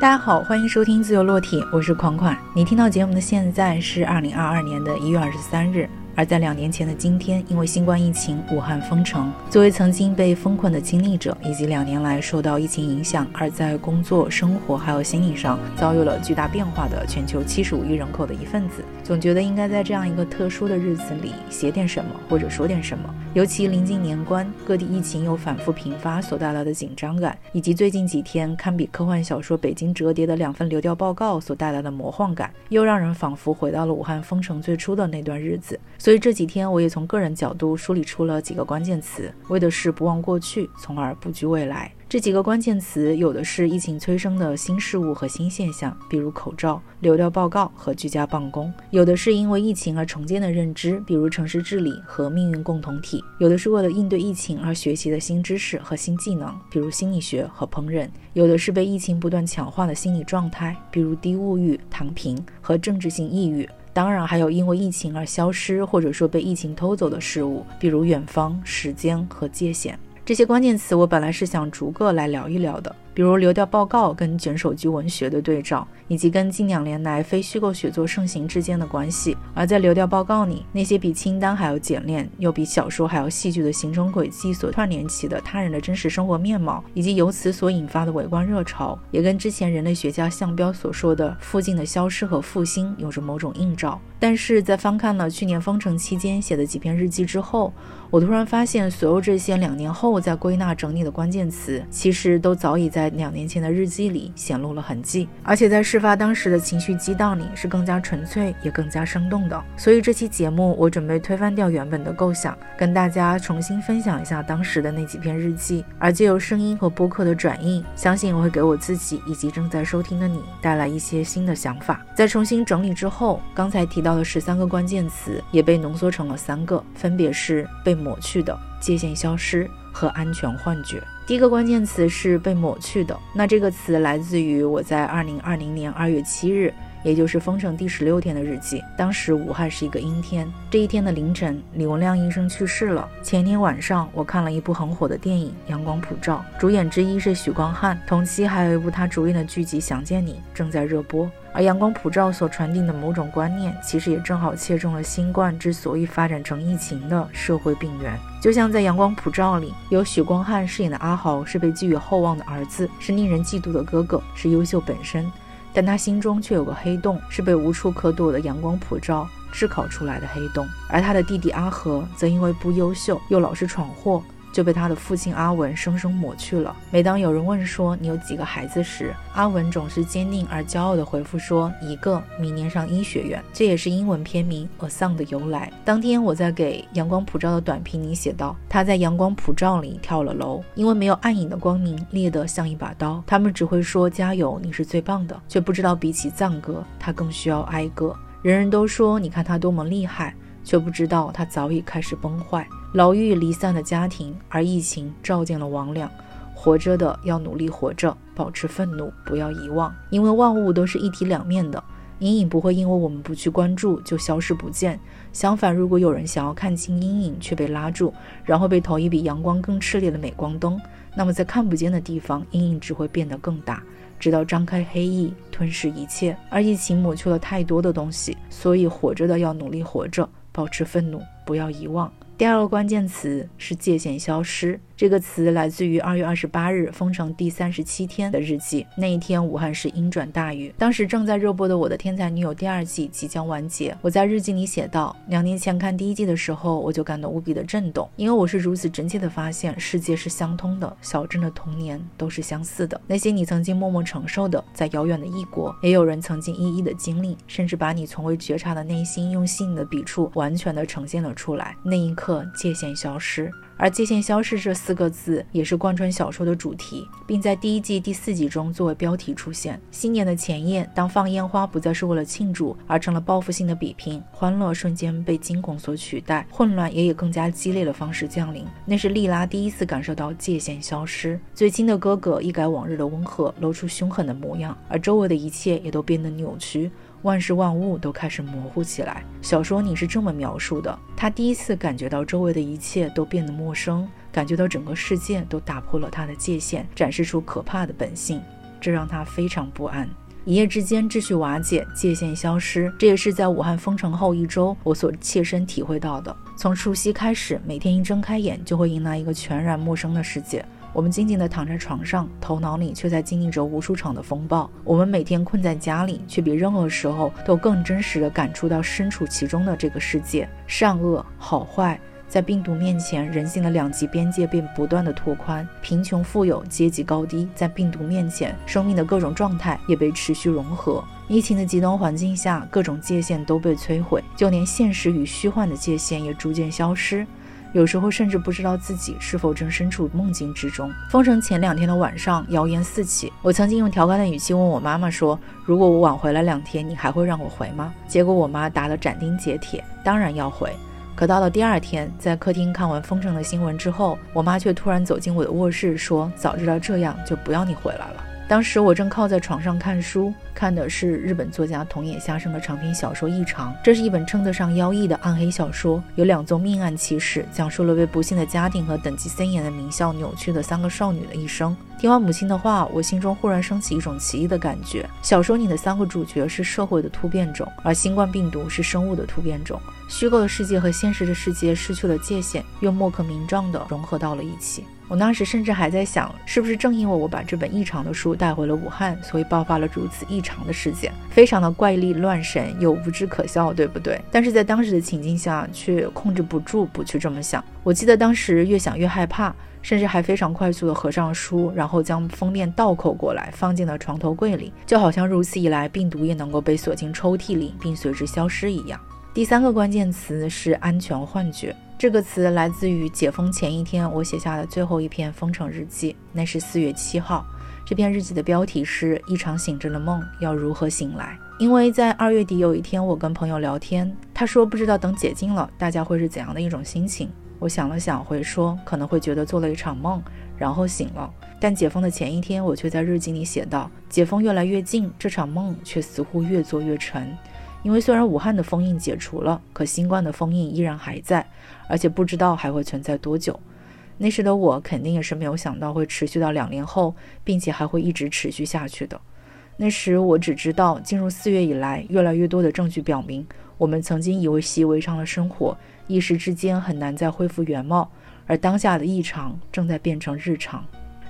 大家好，欢迎收听自由落体，我是款款。你听到节目的现在是二零二二年的一月二十三日。而在两年前的今天，因为新冠疫情，武汉封城。作为曾经被封困的经历者，以及两年来受到疫情影响，而在工作、生活还有心理上遭遇了巨大变化的全球七十五亿人口的一份子，总觉得应该在这样一个特殊的日子里写点什么，或者说点什么。尤其临近年关，各地疫情又反复频发所带来的紧张感，以及最近几天堪比科幻小说《北京折叠》的两份流调报告所带来的魔幻感，又让人仿佛回到了武汉封城最初的那段日子。所以这几天，我也从个人角度梳理出了几个关键词，为的是不忘过去，从而布局未来。这几个关键词，有的是疫情催生的新事物和新现象，比如口罩、流调报告和居家办公；有的是因为疫情而重建的认知，比如城市治理和命运共同体；有的是为了应对疫情而学习的新知识和新技能，比如心理学和烹饪；有的是被疫情不断强化的心理状态，比如低物欲、躺平和政治性抑郁。当然，还有因为疫情而消失或者说被疫情偷走的事物，比如远方、时间和界限。这些关键词，我本来是想逐个来聊一聊的。比如流调报告跟卷手机文学的对照，以及跟近两年来非虚构写作盛行之间的关系。而在流调报告里，那些比清单还要简练，又比小说还要戏剧的行程轨迹所串联起的他人的真实生活面貌，以及由此所引发的围观热潮，也跟之前人类学家项彪所说的附近的消失和复兴有着某种映照。但是在翻看了去年封城期间写的几篇日记之后，我突然发现，所有这些两年后再归纳整理的关键词，其实都早已在。两年前的日记里显露了痕迹，而且在事发当时的情绪激荡里是更加纯粹也更加生动的。所以这期节目我准备推翻掉原本的构想，跟大家重新分享一下当时的那几篇日记，而借由声音和播客的转印，相信我会给我自己以及正在收听的你带来一些新的想法。在重新整理之后，刚才提到的十三个关键词也被浓缩成了三个，分别是被抹去的、界限消失和安全幻觉。第一个关键词是被抹去的，那这个词来自于我在二零二零年二月七日，也就是封城第十六天的日记。当时武汉是一个阴天，这一天的凌晨，李文亮医生去世了。前一天晚上，我看了一部很火的电影《阳光普照》，主演之一是许光汉，同期还有一部他主演的剧集《想见你》正在热播。而阳光普照所传递的某种观念，其实也正好切中了新冠之所以发展成疫情的社会病源。就像在阳光普照里，由许光汉饰演的阿豪是被寄予厚望的儿子，是令人嫉妒的哥哥，是优秀本身，但他心中却有个黑洞，是被无处可躲的阳光普照炙烤出来的黑洞。而他的弟弟阿和，则因为不优秀，又老是闯祸。就被他的父亲阿文生生抹去了。每当有人问说你有几个孩子时，阿文总是坚定而骄傲地回复说一个，明年上医学院。这也是英文片名《A Son》的由来。当天我在给阳光普照的短评里写道：他在阳光普照里跳了楼，因为没有暗影的光明烈得像一把刀。他们只会说加油，你是最棒的，却不知道比起赞歌，他更需要哀歌。人人都说你看他多么厉害，却不知道他早已开始崩坏。牢狱离散的家庭，而疫情照见了魍魉。活着的要努力活着，保持愤怒，不要遗忘，因为万物都是一体两面的。阴影不会因为我们不去关注就消失不见。相反，如果有人想要看清阴影却被拉住，然后被投一比阳光更炽烈的镁光灯，那么在看不见的地方，阴影只会变得更大，直到张开黑翼吞噬一切。而疫情抹去了太多的东西，所以活着的要努力活着，保持愤怒，不要遗忘。第二个关键词是界限消失。这个词来自于二月二十八日封城第三十七天的日记。那一天，武汉市阴转大雨。当时正在热播的《我的天才女友》第二季即将完结。我在日记里写道：两年前看第一季的时候，我就感到无比的震动，因为我是如此真切的发现世界是相通的，小镇的童年都是相似的。那些你曾经默默承受的，在遥远的异国，也有人曾经一一的经历，甚至把你从未觉察的内心用细腻的笔触完全的呈现了出来。那一刻，界限消失。而界限消失这四个字也是贯穿小说的主题，并在第一季第四集中作为标题出现。新年的前夜，当放烟花不再是为了庆祝，而成了报复性的比拼，欢乐瞬间被惊恐所取代，混乱也以更加激烈的方式降临。那是莉拉第一次感受到界限消失，最亲的哥哥一改往日的温和，露出凶狠的模样，而周围的一切也都变得扭曲。万事万物都开始模糊起来。小说你是这么描述的：他第一次感觉到周围的一切都变得陌生，感觉到整个世界都打破了他的界限，展示出可怕的本性。这让他非常不安。一夜之间，秩序瓦解，界限消失，这也是在武汉封城后一周我所切身体会到的。从除夕开始，每天一睁开眼，就会迎来一个全然陌生的世界。我们静静地躺在床上，头脑里却在经历着无数场的风暴。我们每天困在家里，却比任何时候都更真实地感触到身处其中的这个世界，善恶好坏。在病毒面前，人性的两极边界便不断的拓宽，贫穷富有、阶级高低，在病毒面前，生命的各种状态也被持续融合。疫情的极端环境下，各种界限都被摧毁，就连现实与虚幻的界限也逐渐消失。有时候甚至不知道自己是否正身处梦境之中。封城前两天的晚上，谣言四起。我曾经用调侃的语气问我妈妈说：“如果我晚回来两天，你还会让我回吗？”结果我妈答得斩钉截铁：“当然要回。”可到了第二天，在客厅看完封城的新闻之后，我妈却突然走进我的卧室，说：“早知道这样，就不要你回来了。”当时我正靠在床上看书，看的是日本作家桐野夏生的长篇小说《异常》。这是一本称得上妖异的暗黑小说，有两宗命案起始，讲述了为不幸的家庭和等级森严的名校扭曲的三个少女的一生。听完母亲的话，我心中忽然升起一种奇异的感觉。小说里的三个主角是社会的突变种，而新冠病毒是生物的突变种。虚构的世界和现实的世界失去了界限，又莫可名状地融合到了一起。我当时甚至还在想，是不是正因为我把这本异常的书带回了武汉，所以爆发了如此异常的事件，非常的怪力乱神又无知可笑，对不对？但是在当时的情境下，却控制不住不去这么想。我记得当时越想越害怕。甚至还非常快速地合上书，然后将封面倒扣过来，放进了床头柜里，就好像如此一来，病毒也能够被锁进抽屉里，并随之消失一样。第三个关键词是安全幻觉，这个词来自于解封前一天我写下的最后一篇封城日记，那是四月七号。这篇日记的标题是《一场醒着的梦要如何醒来》，因为在二月底有一天，我跟朋友聊天，他说不知道等解禁了，大家会是怎样的一种心情。我想了想，会说可能会觉得做了一场梦，然后醒了。但解封的前一天，我却在日记里写道：解封越来越近，这场梦却似乎越做越沉。因为虽然武汉的封印解除了，可新冠的封印依然还在，而且不知道还会存在多久。那时的我肯定也是没有想到会持续到两年后，并且还会一直持续下去的。那时我只知道，进入四月以来，越来越多的证据表明，我们曾经以为习以为常的生活。一时之间很难再恢复原貌，而当下的异常正在变成日常。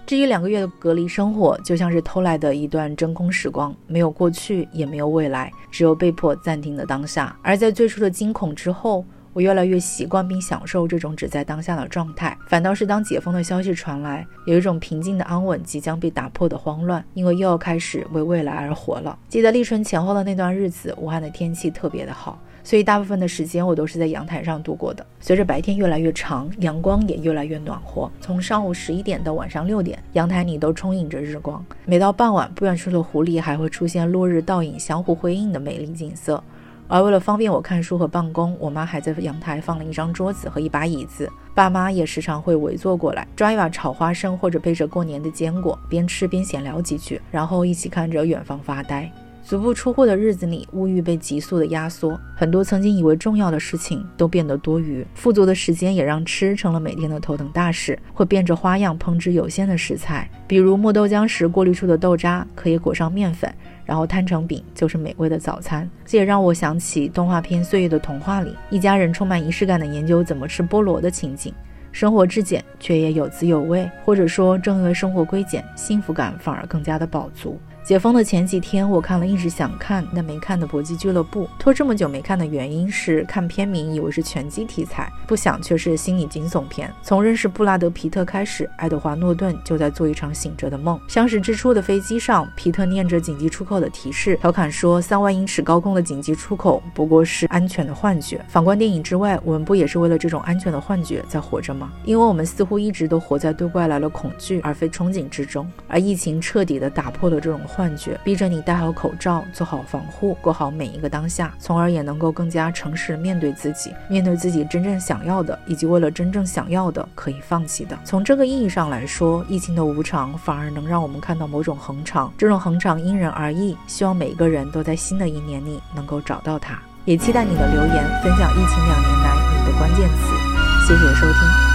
至于两个月的隔离生活，就像是偷来的一段真空时光，没有过去，也没有未来，只有被迫暂停的当下。而在最初的惊恐之后，我越来越习惯并享受这种只在当下的状态。反倒是当解封的消息传来，有一种平静的安稳即将被打破的慌乱，因为又要开始为未来而活了。记得立春前后的那段日子，武汉的天气特别的好。所以大部分的时间我都是在阳台上度过的。随着白天越来越长，阳光也越来越暖和。从上午十一点到晚上六点，阳台里都充盈着日光。每到傍晚，不远处的湖里还会出现落日倒影相互辉映的美丽景色。而为了方便我看书和办公，我妈还在阳台放了一张桌子和一把椅子。爸妈也时常会围坐过来，抓一把炒花生或者背着过年的坚果，边吃边闲聊几句，然后一起看着远方发呆。足不出户的日子里，物欲被急速的压缩，很多曾经以为重要的事情都变得多余。富足的时间也让吃成了每天的头等大事，会变着花样烹制有限的食材，比如磨豆浆时过滤出的豆渣可以裹上面粉，然后摊成饼，就是美味的早餐。这也让我想起动画片《岁月的童话》里，一家人充满仪式感的研究怎么吃菠萝的情景。生活质简，却也有滋有味，或者说，正因为生活规简，幸福感反而更加的饱足。解封的前几天，我看了一直想看但没看的《搏击俱乐部》。拖这么久没看的原因是看片名以为是拳击题材，不想却是心理惊悚片。从认识布拉德·皮特开始，爱德华·诺顿就在做一场醒着的梦。相识之初的飞机上，皮特念着紧急出口的提示，调侃说：“三万英尺高空的紧急出口不过是安全的幻觉。”反观电影之外，我们不也是为了这种安全的幻觉在活着吗？因为我们似乎一直都活在对外来的恐惧而非憧憬之中，而疫情彻底的打破了这种。幻觉逼着你戴好口罩，做好防护，过好每一个当下，从而也能够更加诚实面对自己，面对自己真正想要的，以及为了真正想要的可以放弃的。从这个意义上来说，疫情的无常反而能让我们看到某种恒常。这种恒常因人而异，希望每一个人都在新的一年里能够找到它。也期待你的留言，分享疫情两年来你的关键词。谢谢收听。